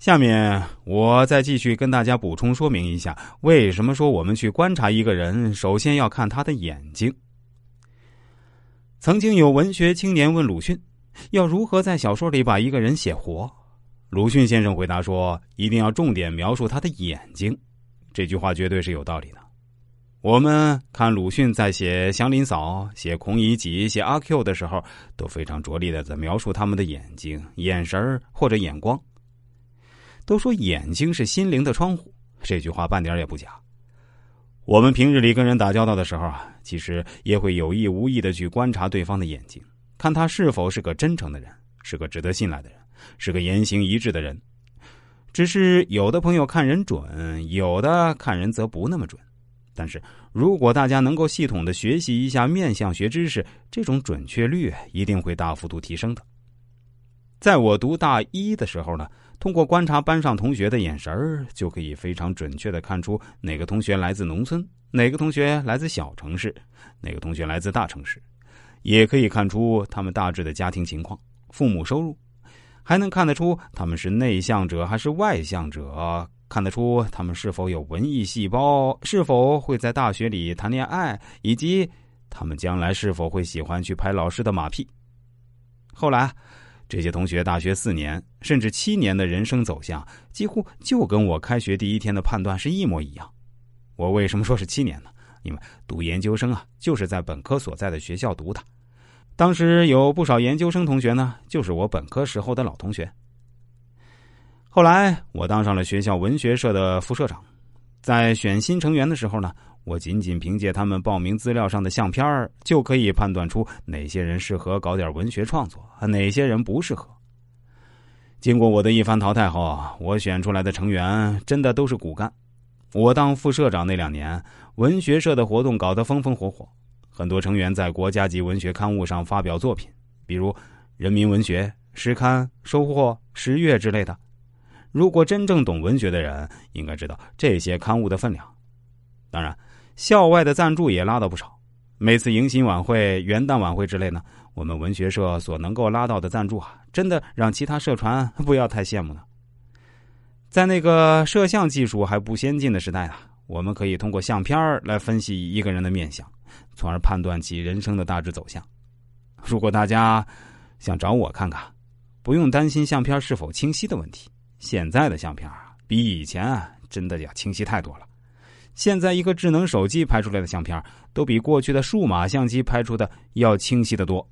下面我再继续跟大家补充说明一下，为什么说我们去观察一个人，首先要看他的眼睛。曾经有文学青年问鲁迅，要如何在小说里把一个人写活？鲁迅先生回答说：“一定要重点描述他的眼睛。”这句话绝对是有道理的。我们看鲁迅在写祥林嫂、写孔乙己、写阿 Q 的时候，都非常着力的在描述他们的眼睛、眼神或者眼光。都说眼睛是心灵的窗户，这句话半点也不假。我们平日里跟人打交道的时候啊，其实也会有意无意的去观察对方的眼睛，看他是否是个真诚的人，是个值得信赖的人，是个言行一致的人。只是有的朋友看人准，有的看人则不那么准。但是如果大家能够系统的学习一下面相学知识，这种准确率一定会大幅度提升的。在我读大一的时候呢。通过观察班上同学的眼神儿，就可以非常准确的看出哪个同学来自农村，哪个同学来自小城市，哪个同学来自大城市，也可以看出他们大致的家庭情况、父母收入，还能看得出他们是内向者还是外向者，看得出他们是否有文艺细胞，是否会在大学里谈恋爱，以及他们将来是否会喜欢去拍老师的马屁。后来。这些同学大学四年甚至七年的人生走向，几乎就跟我开学第一天的判断是一模一样。我为什么说是七年呢？因为读研究生啊，就是在本科所在的学校读的。当时有不少研究生同学呢，就是我本科时候的老同学。后来我当上了学校文学社的副社长，在选新成员的时候呢。我仅仅凭借他们报名资料上的相片就可以判断出哪些人适合搞点文学创作，哪些人不适合。经过我的一番淘汰后，我选出来的成员真的都是骨干。我当副社长那两年，文学社的活动搞得风风火火，很多成员在国家级文学刊物上发表作品，比如《人民文学》《诗刊》《收获》《十月》之类的。如果真正懂文学的人，应该知道这些刊物的分量。当然。校外的赞助也拉到不少，每次迎新晚会、元旦晚会之类呢，我们文学社所能够拉到的赞助啊，真的让其他社团不要太羡慕了。在那个摄像技术还不先进的时代啊，我们可以通过相片来分析一个人的面相，从而判断其人生的大致走向。如果大家想找我看看，不用担心相片是否清晰的问题，现在的相片啊比以前啊真的要清晰太多了。现在一个智能手机拍出来的相片，都比过去的数码相机拍出的要清晰的多。